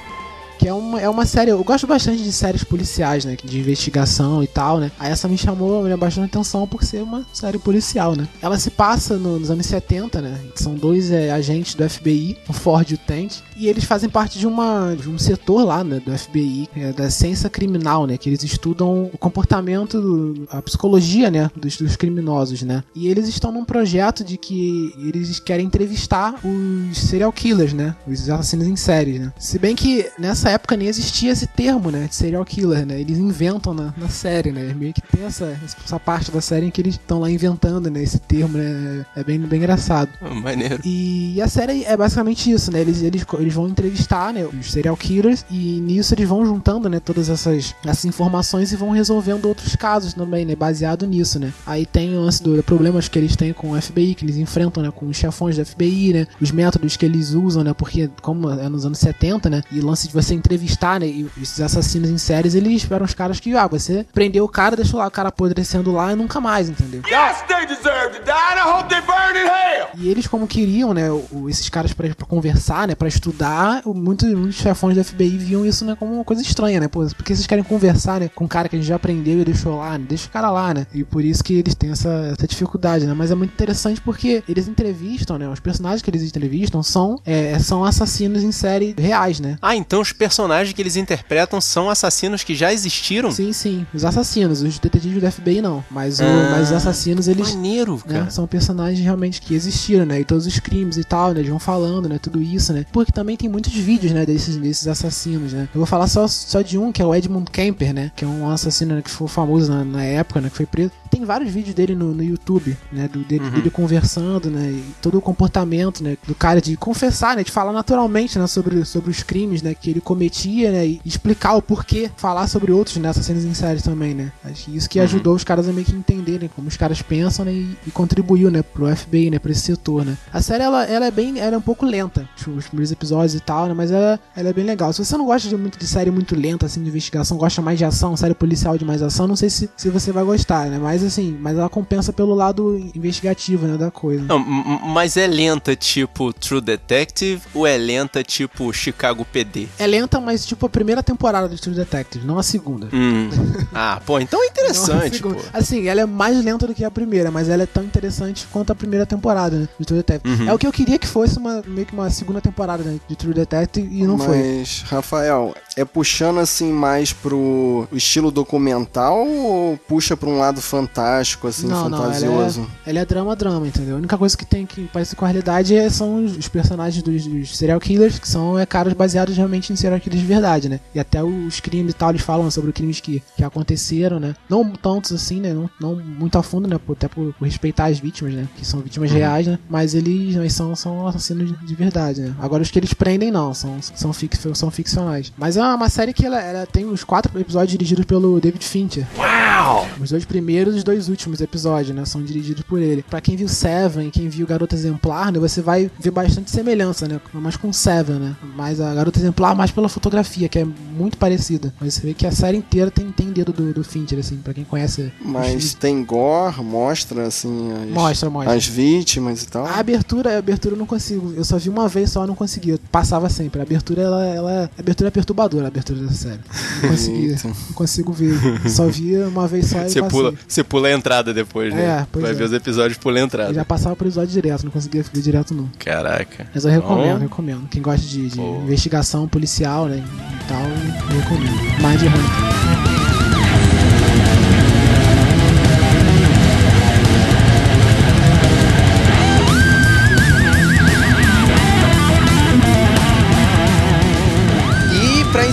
Que é uma, é uma série. Eu gosto bastante de séries policiais, né? De investigação e tal, né? Aí essa me chamou né, bastante atenção por ser uma série policial, né? Ela se passa no- nos anos 70, né? São dois é, agentes do FBI, o Ford e o Tent. E eles fazem parte de, uma, de um setor lá, né? Do FBI, é, da ciência criminal, né? Que eles estudam o comportamento, do- a psicologia, né? Dos, dos criminosos, né? E eles estão num projeto de que eles querem entrevistar os serial killers, né? Os assassinos em série, né? Se bem que nessa época nem existia esse termo, né? De serial killer, né? Eles inventam na, na série, né? Meio que tem essa, essa parte da série em que eles estão lá inventando, né? Esse termo, né? É bem, bem engraçado. Ah, Maneiro. E a série é basicamente isso, né? Eles, eles, eles vão entrevistar, né, os serial killers e nisso eles vão juntando, né, todas essas, essas informações e vão resolvendo outros casos também, né, baseado nisso, né? Aí tem o lance dos problemas que eles têm com o FBI, que eles enfrentam, né, com os chefões do FBI, né, os métodos que eles usam, né, porque como é nos anos 70, né, e o lance de você entrevistar, né, e esses assassinos em séries, eles eram os caras que, ah, você prendeu o cara, deixou lá o cara apodrecendo lá e nunca mais, entendeu? Yes, they deserve to die, and I hope they burn in hell. E eles, como queriam, né, o- o- esses caras pra, pra conversar, né, pra estudar, o- muitos, muitos chefões do FBI viam isso, né, como uma coisa estranha, né, pô, porque vocês querem conversar, né, com um cara que a gente já aprendeu e deixou lá, né, deixa o cara lá, né, e por isso que eles têm essa, essa dificuldade, né, mas é muito interessante porque eles entrevistam, né, os personagens que eles entrevistam são, é, são assassinos em série reais, né. Ah, então os personagens que eles interpretam são assassinos que já existiram? Sim, sim, os assassinos, os detetives do FBI não, mas, o, Ah, mas os assassinos, eles... Maneiro, né? São personagens realmente que existiram, né? E todos os crimes e tal, né? Eles vão falando, né? Tudo isso, né? Porque também tem muitos vídeos, né? Desses, desses assassinos, né? Eu vou falar só, só de um, que é o Edmund Kemper, né? Que é um assassino né, que foi famoso na, na época, né? Que foi preso. Tem vários vídeos dele no, no YouTube, né? Do, dele, dele conversando, né? E todo o comportamento, né? Do cara de confessar, né? De falar naturalmente, né? Sobre, sobre os crimes, né? Que ele cometia, né? E explicar o porquê. Falar sobre outros, né? Assassinos em séries também, né? Acho que isso que ajudou os caras a meio que entenderem como os caras pensam, né? E, e contribuiu, né? Pro FBI, né? Pra esse setor, né? A série, ela, ela é bem... Ela é um pouco lenta. Os, os primeiros episódios e tal, né? Mas ela, ela é bem legal. Se você não gosta de muito de série muito lenta, assim, de investigação, gosta mais de ação, série policial de mais ação, não sei se, se você vai gostar, né? Mas, assim... Mas ela compensa pelo lado investigativo, né? Da coisa. Não, mas é lenta tipo True Detective ou é lenta tipo Chicago PD? É lenta, mas, tipo, a primeira temporada de True Detective, não a segunda. Hum. Ah, pô, então é interessante, pô. Assim, ela é mais lenta do que a primeira, mas ela é tão interessante quanto a primeira temporada né, de True Detective. Uhum. É o que eu queria que fosse uma, meio que uma segunda temporada né, de True Detective e não foi. Mas, Rafael, é puxando assim mais pro estilo documental ou puxa pra um lado fantástico, assim, não, não, ela fantasioso? é, ela é drama-drama, entendeu? A única coisa que tem que parece com a realidade é- são os, os personagens dos, dos serial killers, que são é, caras baseados realmente em serial killers de verdade, né? E até os crimes e tal, eles falam sobre crimes que, que aconteceram, né? Não tantos assim, né? Não, não muito a fundo, né? Por- até por, por respeitar as vítimas, né? Que são vítimas reais, né? Mas eles, eles são, são assassinos de, de verdade, né? Agora os que eles prendem, não, são, são, fix, são ficcionais. Mas é uma série que ela, ela tem os quatro episódios dirigidos pelo David Fincher. Uau! Os dois primeiros dois últimos episódios, né? São dirigidos por ele. Pra quem viu Seven, quem viu Garota Exemplar, né? Você vai ver bastante semelhança, né? Mais com Seven, né? Mas a Garota Exemplar mais pela fotografia, que é muito parecida. Mas você vê que a série inteira tem, tem dedo do, do Fincher, assim, pra quem conhece. Mas tem gore, mostra assim as, Mostra, mostra. as vítimas e tal. A abertura, a abertura eu não consigo. Eu só vi uma vez só, eu não consegui. Eu passava sempre. A abertura, ela, ela a abertura é perturbadora, a abertura dessa série. Não consegui, não consigo ver. Só via uma vez só e Você passei. pula, você pula a entrada depois, né? É, pois Vai é. ver os episódios pula a Eu entrada. já passava por episódio direto, não conseguia ver direto não. Caraca. Mas eu recomendo, Então, recomendo. Quem gosta de, de investigação policial, né, e tal, eu recomendo. Mind Hunter.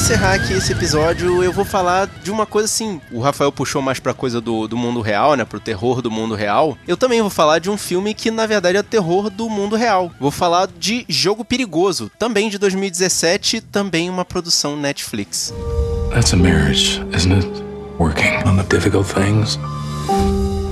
Encerrar aqui esse episódio, eu vou falar de uma coisa assim. O Rafael puxou mais pra coisa do, do mundo real, né? Pro terror do mundo real. Eu também vou falar de um filme que, na verdade, é terror do mundo real. Vou falar de Jogo Perigoso, também de 2017, também uma produção Netflix. That's a marriage, isn't it? Working on the difficult things.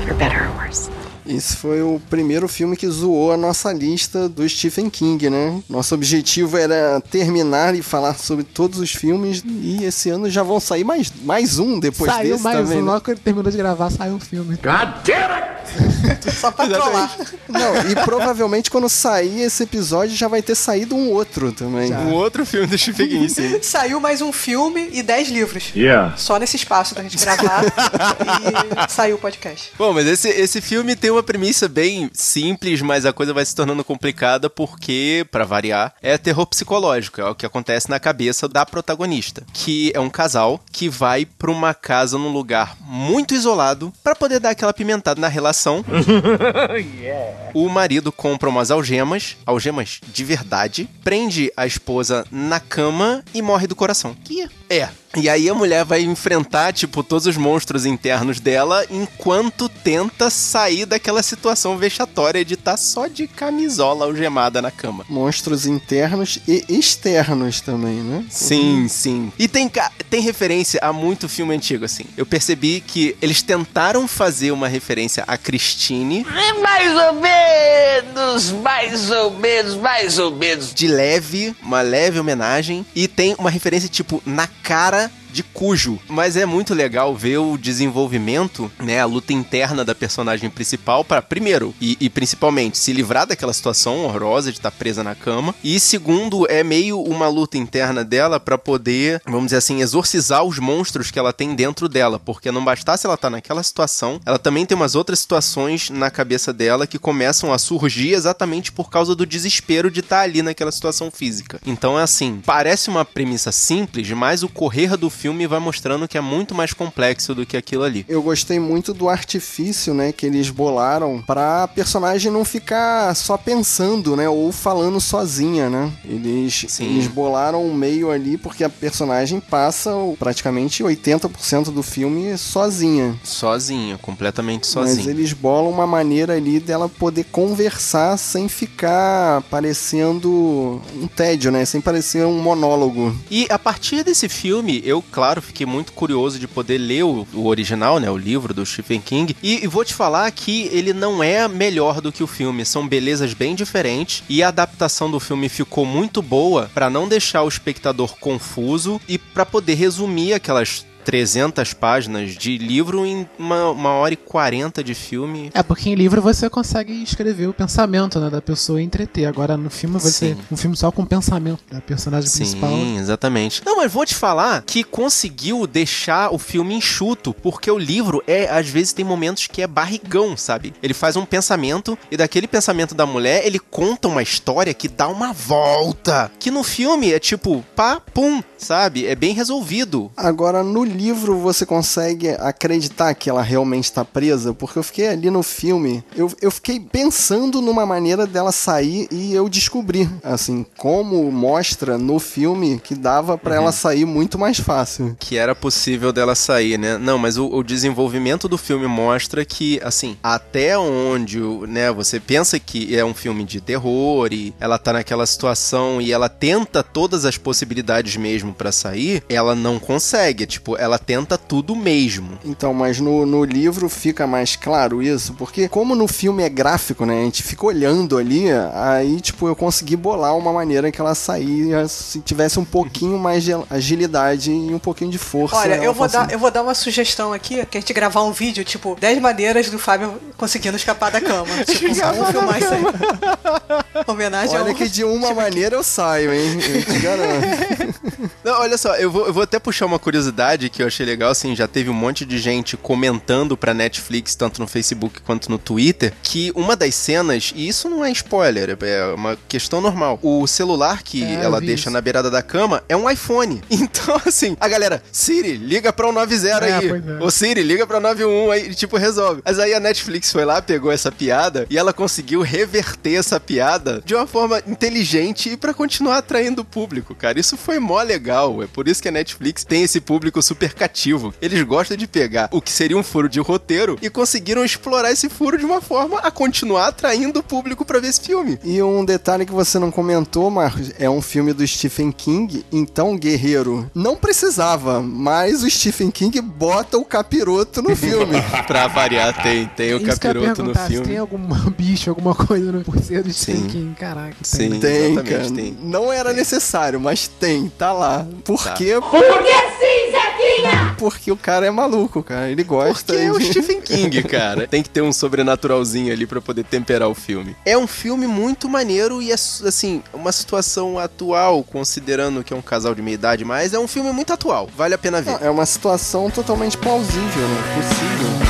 For better or worse. Esse foi o primeiro filme que zoou a nossa lista do Stephen King, né? Nosso objetivo era terminar e falar sobre todos os filmes e esse ano já vão sair mais, mais um depois saiu desse mais também. um, né? logo que ele terminou de gravar, saiu um filme. God damn it! Só pra trollar. Não, e provavelmente quando sair esse episódio já vai ter saído um outro também. Um outro filme do Stephen King, sim. Saiu mais um filme e 10 livros. Yeah. Só nesse espaço da gente gravar e saiu o podcast. Bom, mas esse, esse filme tem uma premissa bem simples, mas a coisa vai se tornando complicada porque, pra variar, é terror psicológico. É o que acontece na cabeça da protagonista, que é um casal que vai pra uma casa num lugar muito isolado pra poder dar aquela pimentada na relação. O marido compra umas algemas, algemas de verdade, prende a esposa na cama e morre do coração. Que? É. E aí a mulher vai enfrentar, tipo, todos os monstros internos dela enquanto tenta sair daquela situação vexatória de estar só de camisola algemada na cama. Monstros internos e externos também, né? Sim, sim. E tem, tem referência a muito filme antigo, assim. Eu percebi que eles tentaram fazer uma referência a Christine Mais ou menos, mais ou menos, mais ou menos. de leve, uma leve homenagem, e tem uma referência, tipo, na cara de Cujo. Mas é muito legal ver o desenvolvimento, né, a luta interna da personagem principal para primeiro e, e principalmente se livrar daquela situação horrorosa de estar presa na cama, e segundo é meio uma luta interna dela para poder, vamos dizer assim, exorcizar os monstros que ela tem dentro dela, porque não bastasse ela estar naquela situação, ela também tem umas outras situações na cabeça dela que começam a surgir exatamente por causa do desespero de estar ali naquela situação física. Então é assim, parece uma premissa simples, mas o correr do filme vai mostrando que é muito mais complexo do que aquilo ali. Eu gostei muito do artifício, né, que eles bolaram pra personagem não ficar só pensando, né, ou falando sozinha, né? Eles, Sim. eles bolaram um meio ali porque a personagem passa o- praticamente 80% do filme sozinha. Sozinha, completamente Mas sozinha. eles bolam uma maneira ali dela poder conversar sem ficar parecendo um tédio, né? Sem parecer um monólogo. E a partir desse filme, eu, claro, fiquei muito curioso de poder ler o, o original, né? O livro do Stephen King. E, e vou te falar que ele não é melhor do que o filme. São belezas bem diferentes. E a adaptação do filme ficou muito boa pra não deixar o espectador confuso e pra poder resumir aquelas 300 páginas de livro em uma, uma hora e 40 de filme. É, porque em livro você consegue escrever o pensamento né, da pessoa e entreter. Agora no filme vai ser Sim. um filme só com o pensamento da personagem Sim, principal. exatamente. Não, mas vou te falar que conseguiu deixar o filme enxuto, porque o livro é, às vezes, tem momentos que é barrigão, sabe? Ele faz um pensamento e daquele pensamento da mulher, ele conta uma história que dá uma volta. Que no filme é tipo, pá, pum, sabe? É bem resolvido. Agora, no livro você consegue acreditar que ela realmente está presa? Porque eu fiquei ali no filme, eu, eu fiquei pensando numa maneira dela sair e eu descobri, assim, como mostra no filme que dava pra ela sair muito mais fácil. que era possível dela sair, né? Não, mas o, o desenvolvimento do filme mostra que, assim, até onde, né, você pensa que é um filme de terror e ela tá naquela situação e ela tenta todas as possibilidades mesmo pra sair, ela não consegue, tipo, ela tenta tudo mesmo. Então, mas no, no livro fica mais claro isso, porque como no filme é gráfico, né? A gente fica olhando ali, aí, tipo, eu consegui bolar uma maneira que ela saía se tivesse um pouquinho mais de agilidade e um pouquinho de força. Olha, eu vou, dar, eu vou dar uma sugestão aqui, que a gente gravar um vídeo, tipo, 10 maneiras do Fábio conseguindo escapar da cama. Tipo, vamos filmar isso aí. Homenagem Olha ao... que de uma maneira eu saio, hein? Eu te garanto. Não, olha só, eu vou, eu vou até puxar uma curiosidade que eu achei legal, assim, já teve um monte de gente comentando pra Netflix, tanto no Facebook quanto no Twitter, que uma das cenas, e isso não é spoiler, é uma questão normal, o celular que É, ela deixa isso. na beirada da cama é um iPhone. Então, assim, a galera, Siri, liga pra um 90 É, aí. é. Ô Siri, liga pra 91 aí, tipo, resolve. Mas aí a Netflix foi lá, pegou essa piada e ela conseguiu reverter essa piada de uma forma inteligente e pra continuar atraindo o público, cara. Isso foi mó legal. É por isso que a Netflix tem esse público super super cativo. Eles gostam de pegar o que seria um furo de roteiro e conseguiram explorar esse furo de uma forma a continuar atraindo o público para ver esse filme. E um detalhe que você não comentou, Marcos, é um filme do Stephen King, então Guerreiro não precisava, mas o Stephen King bota o capiroto no filme. pra variar, tem, tem o Isso capiroto no filme. tem algum bicho, alguma coisa no porceiro do Stephen Sim. King, caraca. Sim, Tem, exatamente, cara. tem. Não era necessário, mas tem, tá lá. Por Tá. quê? Por que Porque o cara é maluco, cara. Ele gosta Porque é o de- Stephen King, cara. Tem que ter um sobrenaturalzinho ali pra poder temperar o filme. É um filme muito maneiro e é, assim, uma situação atual, considerando que é um casal de meia idade, mas é um filme muito atual. Vale a pena ver. Não, é uma situação totalmente plausível, né? Possível.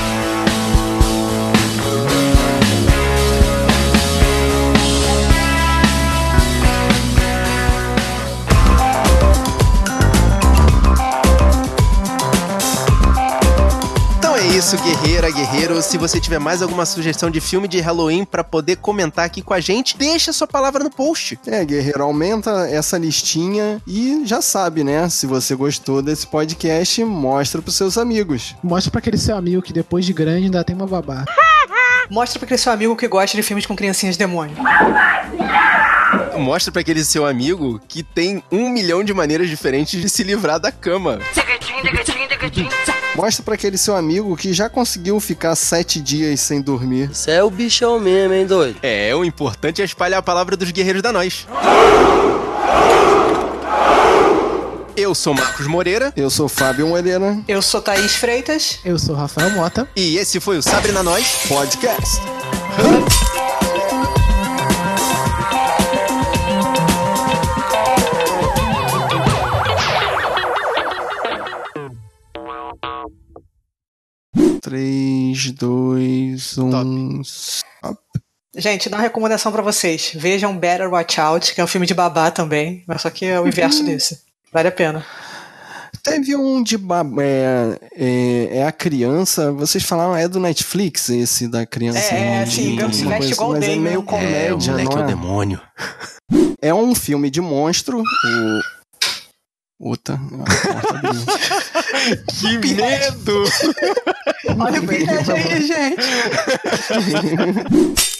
Isso, guerreira, guerreiro. Se você tiver mais alguma sugestão de filme de Halloween pra poder comentar aqui com a gente, deixa sua palavra no post. É, guerreiro, aumenta essa listinha e já sabe, né? Se você gostou desse podcast, mostra pros seus amigos. Mostra pra aquele seu amigo que depois de grande ainda tem uma babá. Mostra pra aquele seu amigo que gosta de filmes com criancinhas demônio. Mostra pra aquele seu amigo que tem um milhão de maneiras diferentes de se livrar da cama. Mostra pra aquele seu amigo que já conseguiu ficar sete dias sem dormir. Você é o bichão mesmo, hein, doido? É, o importante é espalhar a palavra dos guerreiros da nós. Eu sou Marcos Moreira. Eu sou Fábio Moreira. Eu sou Thaís Freitas. Eu sou Rafael Mota. E esse foi o Sabre na Nós Podcast. Três, dois, um. stop. Gente, dá uma recomendação pra vocês. Vejam Better Watch Out, que é um filme de babá também, mas só que é o inverso desse. Vale a pena. Teve um de bab... é, é, é a criança. Vocês falaram, é do Netflix esse da criança? É, de- sim, Gump se uma veste coisa igual assim, Mas é meio É, o comédia, moleque é não o é? demônio. É um filme de monstro. O. Puta. Que medo! Olha o beijo aí, gente.